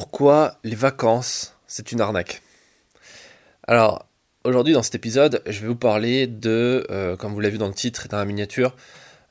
Pourquoi les vacances, c'est une arnaque? Alors, aujourd'hui dans cet épisode, je vais vous parler de, euh, comme vous l'avez vu dans le titre et dans la miniature,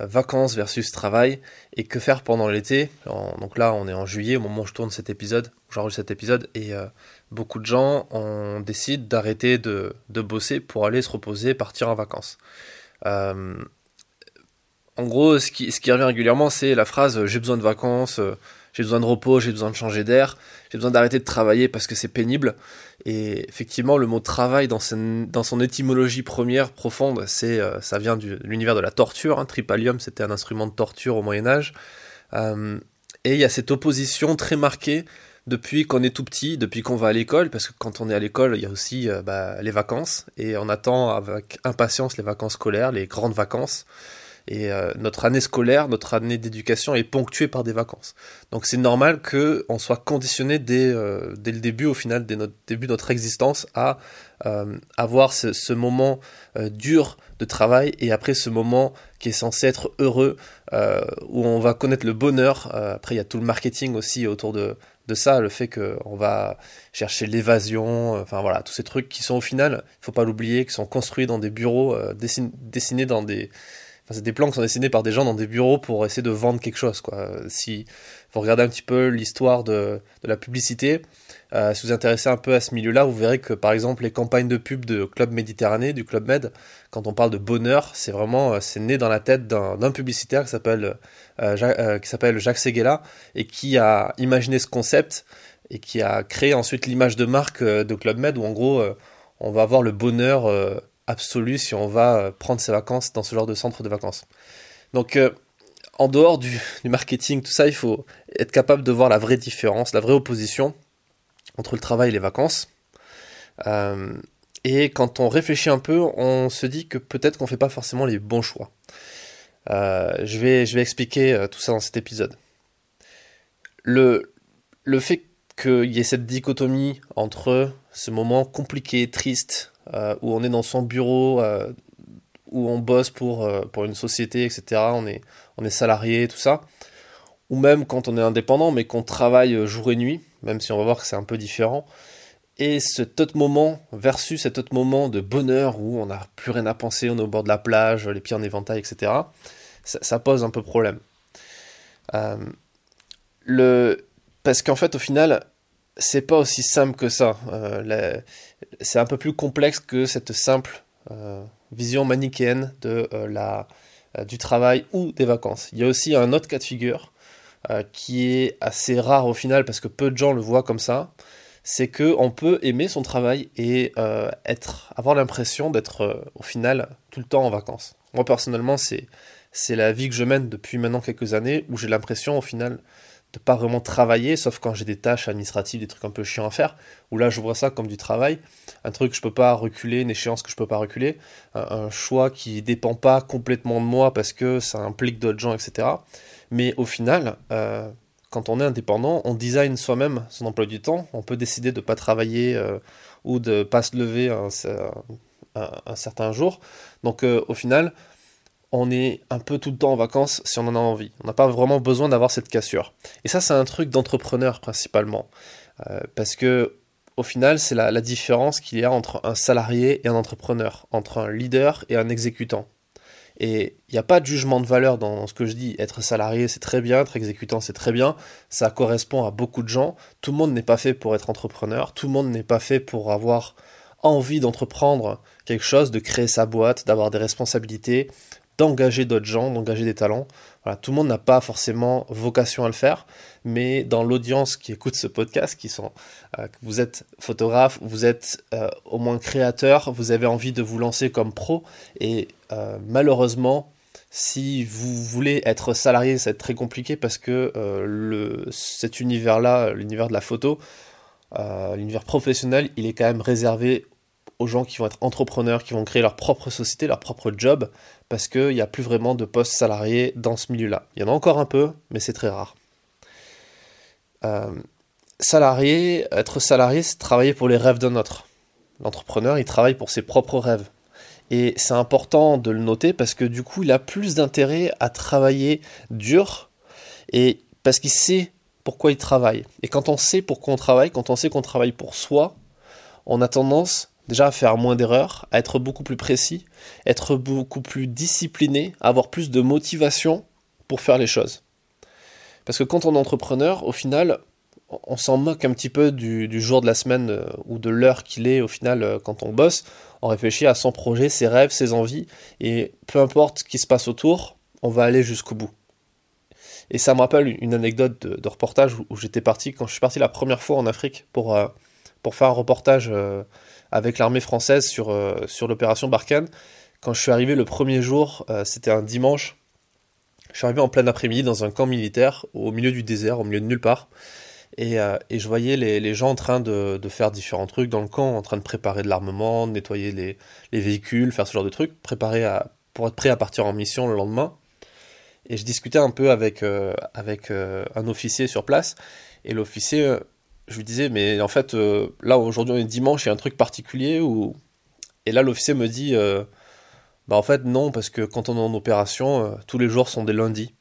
euh, vacances versus travail et que faire pendant l'été. Donc là, on est en juillet au moment où je tourne cet épisode, j'enregistre cet épisode, et euh, beaucoup de gens ont décidé d'arrêter de, bosser pour aller se reposer, partir en vacances. en gros, ce qui, ce qui revient régulièrement, c'est la phrase j'ai besoin de vacances j'ai besoin de repos, j'ai besoin de changer d'air, j'ai besoin d'arrêter de travailler parce que c'est pénible. Et effectivement, le mot travail dans son, dans étymologie première profonde, c'est euh, ça vient de l'univers de la torture. Hein. Tripalium, c'était un instrument de torture au Moyen Âge. Euh, et il y a cette opposition très marquée depuis qu'on est tout petit, depuis qu'on va à l'école, parce que quand on est à l'école, il y a aussi euh, bah, les vacances, et on attend avec impatience les vacances scolaires, les grandes vacances. Et euh, notre année scolaire, notre année d'éducation est ponctuée par des vacances. Donc c'est normal qu'on soit conditionné dès, euh, dès, le début, au final, dès notre début de notre existence, à euh, avoir ce, ce moment dur de travail et après ce moment qui est censé être heureux, où on va connaître le bonheur. après, il y a tout le marketing aussi autour de, de ça, le fait qu'on va chercher l'évasion, enfin voilà, tous ces trucs qui sont au final, il faut pas l'oublier, qui sont construits dans des bureaux, dessinés dans des c'est des plans qui sont dessinés par des gens dans des bureaux pour essayer de vendre quelque chose. Quoi. Si vous regardez un petit peu l'histoire de, la publicité, euh, si vous vous intéressez un peu à ce milieu-là, vous verrez que par exemple les campagnes de pub de Club Méditerranée, du Club Med, quand on parle de bonheur, c'est vraiment euh, c'est né dans la tête d'un publicitaire qui s'appelle euh, qui s'appelle Jacques Seguela et qui a imaginé ce concept et qui a créé ensuite l'image de marque de Club Med où en gros on va avoir le bonheur absolue si on va euh, prendre ses vacances dans ce genre de centre de vacances. Donc, euh, en dehors du, marketing, tout ça, il faut être capable de voir la vraie différence, la vraie opposition entre le travail et les vacances. Euh, et quand on réfléchit un peu, on se dit que peut-être qu'on ne fait pas forcément les bons choix. je, vais, je vais expliquer tout ça dans cet épisode. Le, le fait qu'il y ait cette dichotomie entre ce moment compliqué, triste, où on est dans son bureau, euh, où on bosse pour, euh, pour une société, etc. On est, on est salarié, tout ça. Ou même quand on est indépendant, mais qu'on travaille jour et nuit, même si on va voir que c'est un peu différent. Et cet autre moment versus cet autre moment de bonheur où on n'a plus rien à penser, on est au bord de la plage, les pieds en éventail, etc. Ça, pose un peu problème. le... Parce qu'en fait, au final, c'est pas aussi simple que ça. Euh, c'est un peu plus complexe que cette simple euh, vision manichéenne de euh, la, du travail ou des vacances. Il y a aussi un autre cas de figure qui est assez rare au final parce que peu de gens le voient comme ça. C'est que on peut aimer son travail et être, avoir l'impression d'être au final tout le temps en vacances. Moi personnellement, c'est c'est la vie que je mène depuis maintenant quelques années où j'ai l'impression au final pas vraiment travailler, sauf quand j'ai des tâches administratives, des trucs un peu chiants à faire, où là je vois ça comme du travail, un truc que je peux pas reculer, une échéance que je peux pas reculer, un, choix qui dépend pas complètement de moi parce que ça implique d'autres gens, etc. Mais au final, euh, quand on est indépendant, on design soi-même son emploi du temps, on peut décider de pas travailler euh, ou de pas se lever un, un, certain jour. Donc euh, au final, on est un peu tout le temps en vacances si on en a envie. On n'a pas vraiment besoin d'avoir cette cassure. Et ça, c'est un truc d'entrepreneur principalement. Euh, parce que, au final, c'est la, différence qu'il y a entre un salarié et un entrepreneur, entre un leader et un exécutant. Et il n'y a pas de jugement de valeur dans ce que je dis. Être salarié, c'est très bien, être exécutant, c'est très bien. Ça correspond à beaucoup de gens. Tout le monde n'est pas fait pour être entrepreneur. Tout le monde n'est pas fait pour avoir envie d'entreprendre quelque chose, de créer sa boîte, d'avoir des responsabilités, d'engager d'autres gens, d'engager des talents. Tout le monde n'a pas forcément vocation à le faire, mais dans l'audience qui écoute ce podcast, qui sont, euh, vous êtes photographe, vous êtes euh, au moins créateur, vous avez envie de vous lancer comme pro, et euh, malheureusement, si vous voulez être salarié, ça va très compliqué parce que le, cet univers-là, l'univers de la photo, l'univers professionnel, il est quand même réservé aux gens qui vont être entrepreneurs, qui vont créer leur propre société, leur propre job, parce qu'il n'y a plus vraiment de postes salariés dans ce milieu-là. Il y en a encore un peu, mais c'est très rare. Euh, salarié, être salarié, c'est travailler pour les rêves d'un autre. L'entrepreneur, il travaille pour ses propres rêves. Et c'est important de le noter parce que du coup, il a plus d'intérêt à travailler dur et parce qu'il sait pourquoi ils travaillent. Et quand on sait pourquoi on travaille, quand on sait qu'on travaille pour soi, on a tendance déjà faire moins d'erreurs, être beaucoup plus précis, être beaucoup plus discipliné, avoir plus de motivation pour faire les choses. Parce que quand on est entrepreneur, au final, on s'en moque un petit peu du, jour de la semaine euh, ou de l'heure qu'il est au final euh, quand on bosse. On réfléchit à son projet, ses rêves, ses envies, et peu importe ce qui se passe autour, on va aller jusqu'au bout. Et ça me rappelle une anecdote de, reportage où, j'étais parti, quand je suis parti la première fois en Afrique pour, euh, pour faire un reportage avec l'armée française sur, sur l'opération Barkhane. Quand je suis arrivé le premier jour, c'était un dimanche, je suis arrivé en plein après-midi dans un camp militaire au milieu du désert, au milieu de nulle part. Euh, et, je voyais les, gens en train de, faire différents trucs dans le camp, en train de préparer de l'armement, nettoyer les, véhicules, faire ce genre de trucs, préparer pour être prêt à partir en mission le lendemain. Et je discutais un peu avec, euh, avec euh, un officier sur place, et l'officier, je lui disais, mais en fait, là aujourd'hui on est dimanche, il y a un truc particulier ou... Et là l'officier me dit, bah en fait non, parce que quand on est en opération, tous les jours sont des lundis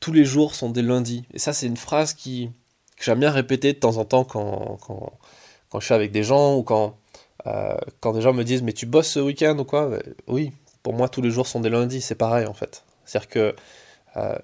tous les jours sont des lundis. Et ça, c'est une phrase qui, que j'aime bien répéter de temps en temps quand, quand, quand je suis avec des gens ou quand, euh, quand des gens me disent Mais tu bosses ce week-end ou quoi? Oui, pour moi, tous les jours sont des lundis, c'est pareil en fait. C'est-à-dire que, euh,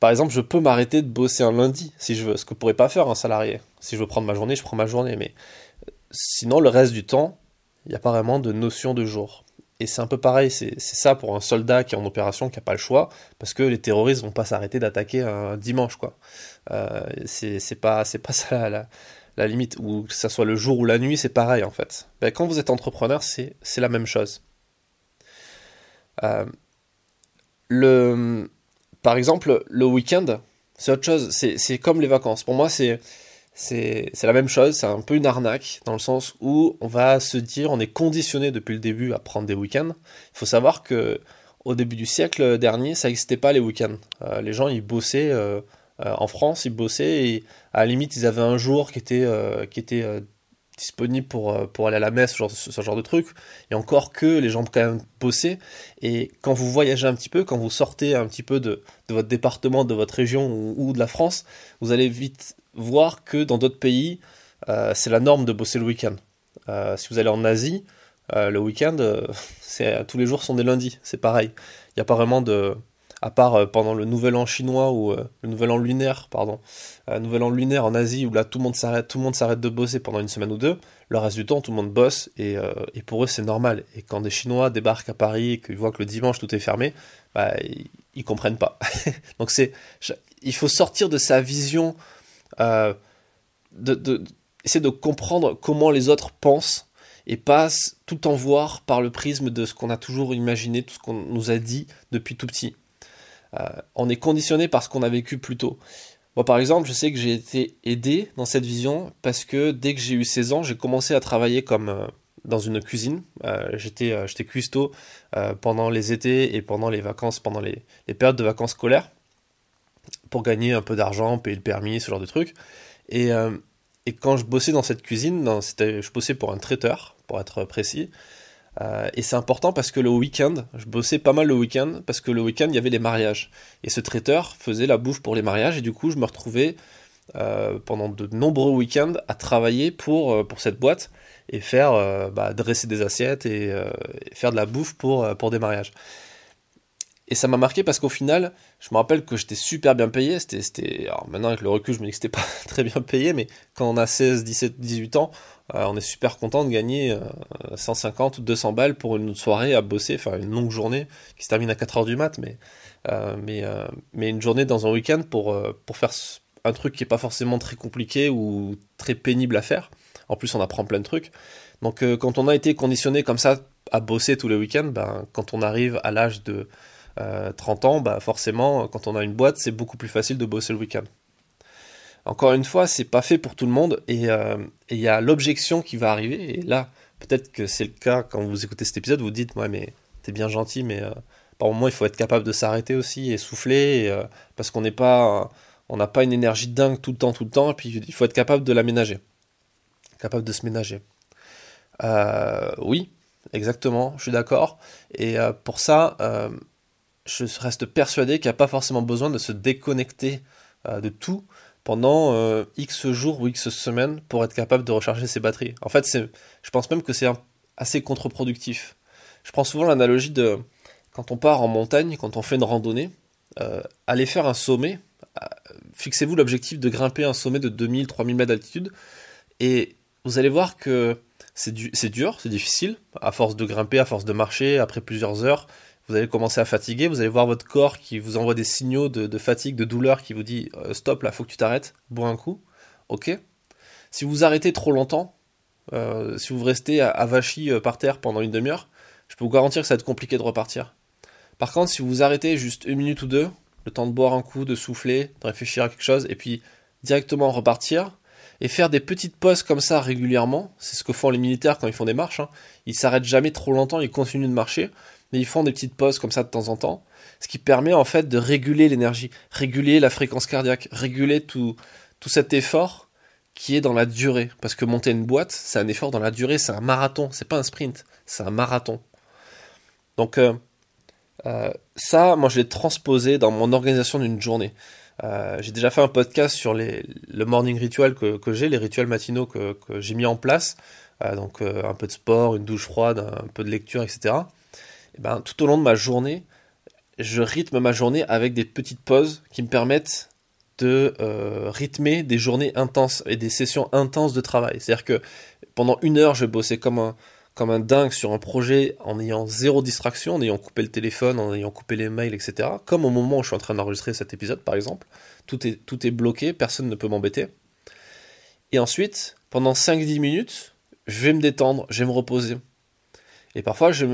par exemple, je peux m'arrêter de bosser un lundi si je veux, ce que pourrait pas faire un salarié. Si je veux prendre ma journée, je prends ma journée. Mais sinon, le reste du temps, il n'y a pas vraiment de notion de jour. Et c'est un peu pareil, c'est ça pour un soldat qui est en opération, qui n'a pas le choix, parce que les terroristes vont pas s'arrêter d'attaquer un dimanche, quoi. Euh, c'est pas, pas ça la, la, limite, ou que ça soit le jour ou la nuit, c'est pareil en fait. Ben, quand vous êtes entrepreneur, c'est la même chose. Euh, le, par exemple, le week-end, c'est autre chose, c'est comme les vacances. Pour moi, c'est c'est la même chose, c'est un peu une arnaque, dans le sens où on va se dire, on est conditionné depuis le début à prendre des week-ends. Il faut savoir que au début du siècle dernier, ça n'existait pas les week-ends. Euh, les gens, ils bossaient euh, euh, en France, ils bossaient et à la limite, ils avaient un jour qui était, qui était disponible pour, pour aller à la messe, ce genre, ce genre de truc. Et encore que les gens quand même bossaient. Et quand vous voyagez un petit peu, quand vous sortez un petit peu de, de votre département, de votre région ou, de la France, vous allez vite voir que dans d'autres pays, euh, c'est la norme de bosser le week-end. Euh, si vous allez en Asie, euh, le week-end, tous les jours sont des lundis, c'est pareil. Il n'y a pas vraiment de, à part pendant le nouvel an chinois ou le nouvel an lunaire, pardon, nouvel an lunaire en Asie où là tout le monde s'arrête, tout le monde s'arrête de bosser pendant une semaine ou deux. Le reste du temps, tout le monde bosse et, pour eux c'est normal. Et quand des Chinois débarquent à Paris et qu'ils voient que le dimanche tout est fermé, bah, ils, ils comprennent pas. Donc c'est, il faut sortir de sa vision euh, de, essayer de comprendre comment les autres pensent et pas tout en voir par le prisme de ce qu'on a toujours imaginé, tout ce qu'on nous a dit depuis tout petit. Euh, on est conditionné par ce qu'on a vécu plus tôt. Moi, par exemple, je sais que j'ai été aidé dans cette vision parce que dès que j'ai eu 16 ans, j'ai commencé à travailler comme euh, dans une cuisine. j'étais, j'étais cuistot pendant les étés et pendant les vacances, pendant les périodes de vacances scolaires pour gagner un peu d'argent, payer le permis, ce genre de trucs. Euh, et quand je bossais dans cette cuisine, je bossais pour un traiteur, pour être précis. Euh, et c'est important parce que le week-end, je bossais pas mal le week-end, parce que le week-end, il y avait les mariages. Et ce traiteur faisait la bouffe pour les mariages, et du coup, je me retrouvais euh, pendant de nombreux week-ends à travailler pour, pour cette boîte et faire bah, dresser des assiettes et, et, faire de la bouffe pour, pour des mariages. Et ça m'a marqué parce qu'au final, je me rappelle que j'étais super bien payé. C'était, c'était, alors maintenant avec le recul, je me dis que c'était pas très bien payé, mais quand on a 16, 17, 18 ans, euh, on est super content de gagner 150 euh, ou 200 balles pour une soirée à bosser, enfin une longue journée qui se termine à 4 heures du mat, mais, euh, mais, mais une journée dans un week-end pour, pour faire un truc qui est pas forcément très compliqué ou très pénible à faire. En plus, on apprend plein de trucs. Donc, quand on a été conditionné comme ça à bosser tous les week-ends, ben, quand on arrive à l'âge de 30 euh, ans, bah forcément, quand on a une boîte, c'est beaucoup plus facile de bosser le week-end. Encore une fois, c'est pas fait pour tout le monde euh, et il y a l'objection qui va arriver. Et là, peut-être que c'est le cas quand vous écoutez cet épisode, vous dites, ouais, mais t'es bien gentil, mais euh, par moment, il faut être capable de s'arrêter aussi et souffler parce qu'on n'est pas, on n'a pas une énergie dingue tout le temps, tout le temps, et puis il faut être capable de l'aménager, capable de se ménager. oui, exactement, je suis d'accord. Et pour ça, je reste persuadé qu'il n'y a pas forcément besoin de se déconnecter de tout pendant X jours ou X semaines pour être capable de recharger ses batteries. En fait, je pense même que c'est assez contre-productif. Je prends souvent l'analogie de quand on part en montagne, quand on fait une randonnée, aller faire un sommet, fixez-vous l'objectif de grimper un sommet de 2000-3000 mètres d'altitude, et vous allez voir que c'est dur, c'est difficile, à force de grimper, à force de marcher, après plusieurs heures, vous allez commencer à fatiguer, vous allez voir votre corps qui vous envoie des signaux de, fatigue, de douleur, qui vous dit euh, stop, là, faut que tu t'arrêtes, bois un coup, ok. Si vous arrêtez trop longtemps, euh, si vous restez avachi euh, par terre pendant une demi-heure, je peux vous garantir que ça va être compliqué de repartir. Par contre, si vous arrêtez juste une minute ou deux, le temps de boire un coup, de souffler, de réfléchir à quelque chose, et puis directement repartir, et faire des petites pauses comme ça régulièrement, c'est ce que font les militaires quand ils font des marches, hein. ils s'arrêtent jamais trop longtemps, ils continuent de marcher, mais ils font des petites pauses comme ça de temps en temps, ce qui permet en fait de réguler l'énergie, réguler la fréquence cardiaque, réguler tout, cet effort qui est dans la durée, parce que monter une boîte, c'est un effort dans la durée, c'est un marathon, c'est pas un sprint, c'est un marathon. Donc euh, euh, ça, moi je l'ai transposé dans mon organisation d'une journée. Euh, j'ai déjà fait un podcast sur le morning ritual que, j'ai, les rituels matinaux que, j'ai mis en place. Donc un peu de sport, une douche froide, un peu de lecture, etc. Et ben, tout au long de ma journée, je rythme ma journée avec des petites pauses qui me permettent de euh, rythmer des journées intenses et des sessions intenses de travail. C'est-à-dire que pendant une heure, je bosser comme un, comme un dingue sur un projet en ayant zéro distraction, en ayant coupé le téléphone, en ayant coupé les mails, etc. Comme au moment où je suis en train d'enregistrer cet épisode, par exemple. Tout est, tout est bloqué, personne ne peut m'embêter. Et ensuite, pendant 5-10 minutes, je vais me détendre, je vais me reposer. Et parfois, je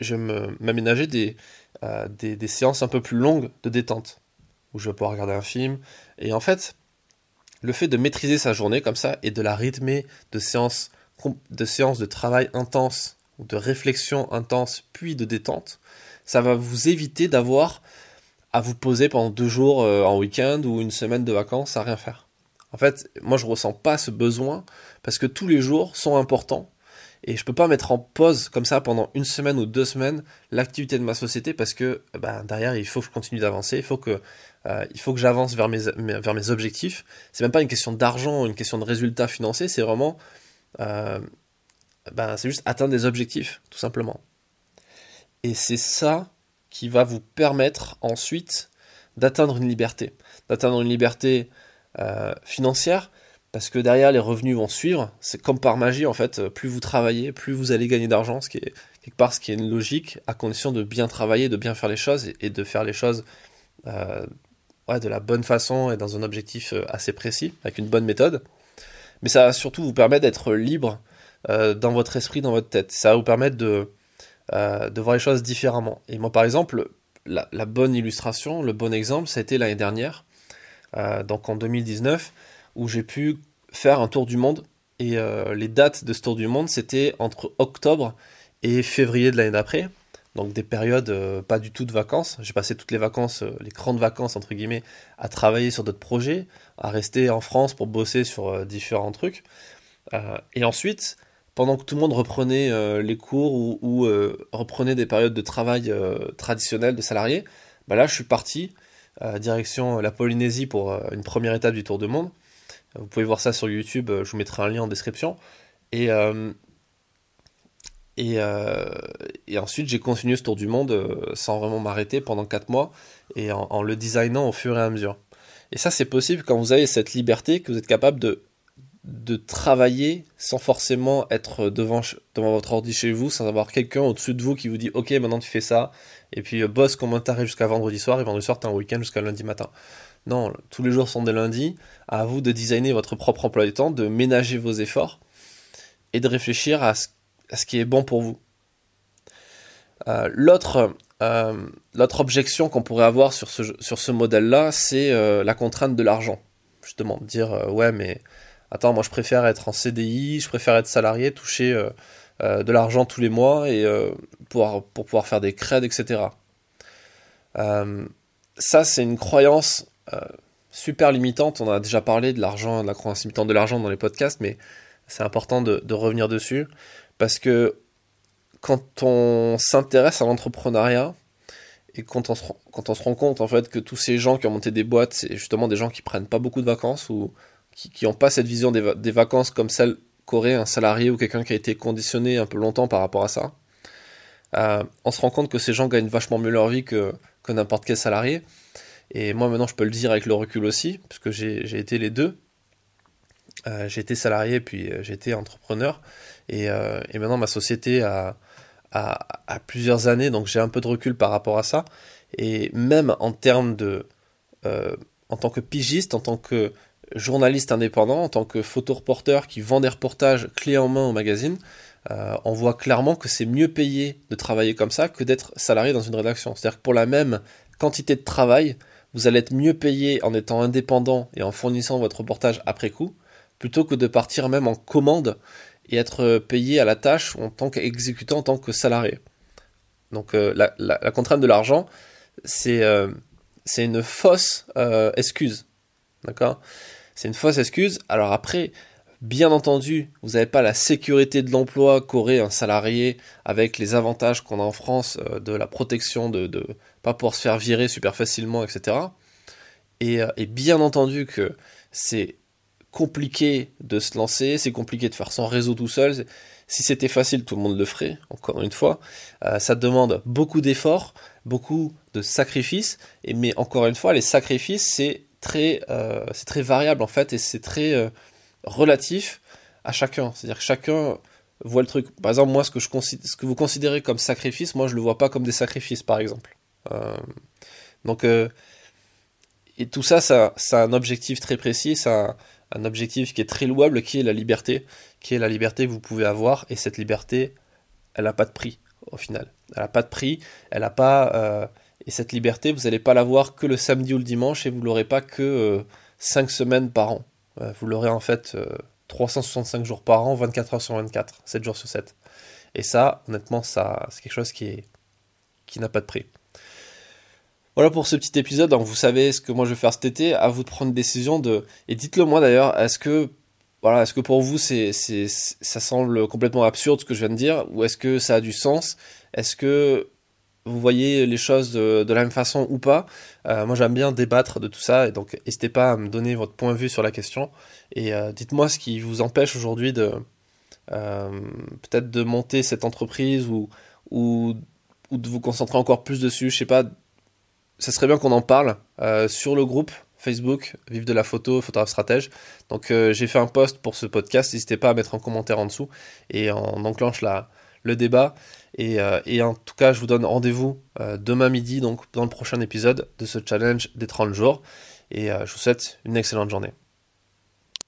vais m'aménager des, euh, des, des séances un peu plus longues de détente, où je vais pouvoir regarder un film. Et en fait, le fait de maîtriser sa journée comme ça et de la rythmer de séances de de travail intense ou de réflexion intense puis de détente, ça va vous éviter d'avoir à vous poser pendant deux jours euh, en week-end ou une semaine de vacances à rien faire. En fait, moi je ressens pas ce besoin parce que tous les jours sont importants et je peux pas mettre en pause comme ça pendant une semaine ou deux semaines l'activité de ma société parce que ben, derrière il faut que je continue d'avancer, il faut que euh, que j'avance vers mes, vers mes objectifs. C'est même pas une question d'argent, une question de résultats financiers, c'est vraiment euh, ben, c'est juste atteindre des objectifs, tout simplement. Et c'est ça qui va vous permettre ensuite d'atteindre une liberté. D'atteindre une liberté euh, financière, parce que derrière les revenus vont suivre. C'est comme par magie, en fait, plus vous travaillez, plus vous allez gagner d'argent, ce qui est quelque part ce qui est une logique, à condition de bien travailler, de bien faire les choses et, de faire les choses euh, de la bonne façon et dans un objectif assez précis, avec une bonne méthode mais ça va surtout vous permettre d'être libre euh, dans votre esprit, dans votre tête. Ça va vous permettre de, euh, voir les choses différemment. Et moi, par exemple, la, bonne illustration, le bon exemple, ça a été l'année dernière, euh, donc en 2019, où j'ai pu faire un tour du monde. Et les dates de ce tour du monde, c'était entre octobre et février de l'année d'après donc des périodes euh, pas du tout de vacances. J'ai passé toutes les vacances, euh, les grandes vacances entre guillemets, à travailler sur d'autres projets, à rester en France pour bosser sur euh, différents trucs. et ensuite, pendant que tout le monde reprenait les cours ou, reprenait des périodes de travail traditionnelles de salariés, bah là je suis parti direction la Polynésie pour une première étape du Tour du Monde. Vous pouvez voir ça sur YouTube, je vous mettrai un lien en description. Et euh, et, ensuite, j'ai continué ce tour du monde euh, sans vraiment m'arrêter pendant 4 mois et en, le designant au fur et à mesure. Et ça, c'est possible quand vous avez cette liberté, que vous êtes capable de, travailler sans forcément être devant, votre ordi chez vous, sans avoir quelqu'un au-dessus de vous qui vous dit Ok, maintenant tu fais ça, et puis euh, bosse comment t'arrives jusqu'à vendredi soir, et vendredi soir t'as un week-end jusqu'à lundi matin. Non, tous les jours sont des lundis. À vous de designer votre propre emploi du temps, de ménager vos efforts et de réfléchir à ce qui est bon pour vous. Euh, l'autre, euh, l'autre objection qu'on pourrait avoir sur ce, modèle-là, c'est euh, la contrainte de l'argent. Justement, dire ouais, mais attends, moi je préfère être en CDI, je préfère être salarié, toucher de l'argent tous les mois et pour, pour pouvoir faire des crèdes, etc. ça, c'est une croyance super limitante. On a déjà parlé de l'argent, de la croyance limitante de l'argent dans les podcasts, mais c'est important de, revenir dessus. Parce que quand on s'intéresse à l'entrepreneuriat et quand on, se, rend compte en fait que tous ces gens qui ont monté des boîtes, c'est justement des gens qui prennent pas beaucoup de vacances ou qui n'ont pas cette vision des, vacances comme celle qu'aurait un salarié ou quelqu'un qui a été conditionné un peu longtemps par rapport à ça. Euh, on se rend compte que ces gens gagnent vachement mieux leur vie que n'importe quel salarié. Et moi maintenant je peux le dire avec le recul aussi, puisque j'ai été les deux. Euh, j'ai été salarié puis euh, j'ai été entrepreneur. Et, euh, et, maintenant ma société a, a, plusieurs années, donc j'ai un peu de recul par rapport à ça. Et même en termes de... Euh, en tant que pigiste, en tant que journaliste indépendant, en tant que photoreporter qui vend des reportages clés en main au magazine, on voit clairement que c'est mieux payé de travailler comme ça que d'être salarié dans une rédaction. C'est-à-dire que pour la même quantité de travail, vous allez être mieux payé en étant indépendant et en fournissant votre reportage après coup, plutôt que de partir même en commande et être payé à la tâche en tant qu'exécutant, en tant que salarié. Donc euh, la, contrainte de l'argent, c'est euh, une fausse euh, excuse. D'accord? C'est une fausse excuse. Alors après, bien entendu, vous n'avez pas la sécurité de l'emploi qu'aurait un salarié avec les avantages qu'on a en France euh, de la protection, de pas pouvoir se faire virer super facilement, etc. Et, euh, et bien entendu que c'est compliqué de se lancer, c'est compliqué de faire son réseau tout seul. Si c'était facile, tout le monde le ferait, encore une fois. Euh, ça demande beaucoup d'efforts, beaucoup de sacrifices, et, mais encore une fois, les sacrifices, c'est très, euh, très variable en fait, et c'est très relatif à chacun. C'est-à-dire que chacun voit le truc. Par exemple, moi, ce que, je ce que vous considérez comme sacrifice, moi, je le vois pas comme des sacrifices, par exemple. Euh, donc, euh, et tout ça, ça, a un objectif très précis, ça un objectif qui est très louable, qui est la liberté, qui est la liberté que vous pouvez avoir, et cette liberté, elle n'a pas de prix, au final. Elle n'a pas de prix, elle n'a pas... Euh, et cette liberté, vous n'allez pas l'avoir que le samedi ou le dimanche, et vous l'aurez pas que euh, 5 semaines par an. Vous l'aurez en fait 365 jours par an, 24 heures sur 24, 7 jours sur 7. Et ça, honnêtement, c'est quelque chose qui n'a pas de prix. Voilà pour ce petit épisode. Donc vous savez ce que moi je vais faire cet été. À vous de prendre une décision de. Et dites-le moi d'ailleurs. Est-ce que voilà, est-ce que pour vous c'est, ça semble complètement absurde ce que je viens de dire, ou est-ce que ça a du sens? Est-ce que vous voyez les choses de, la même façon ou pas? Euh, Moi j'aime bien débattre de tout ça, et donc n'hésitez pas à me donner votre point de vue sur la question. Et euh, dites-moi ce qui vous empêche aujourd'hui de euh, peut-être monter cette entreprise ou, ou ou de vous concentrer encore plus dessus. Je sais pas, ça serait bien qu'on en parle euh, sur le groupe Facebook, Vive de la photo, photographe stratège. Donc euh, j'ai fait un post pour ce podcast, n'hésitez pas à mettre un commentaire en dessous et on enclenche la, le débat. Et, euh, en tout cas, je vous donne rendez-vous demain midi, donc dans le prochain épisode de ce challenge des 30 jours. Et je vous souhaite une excellente journée.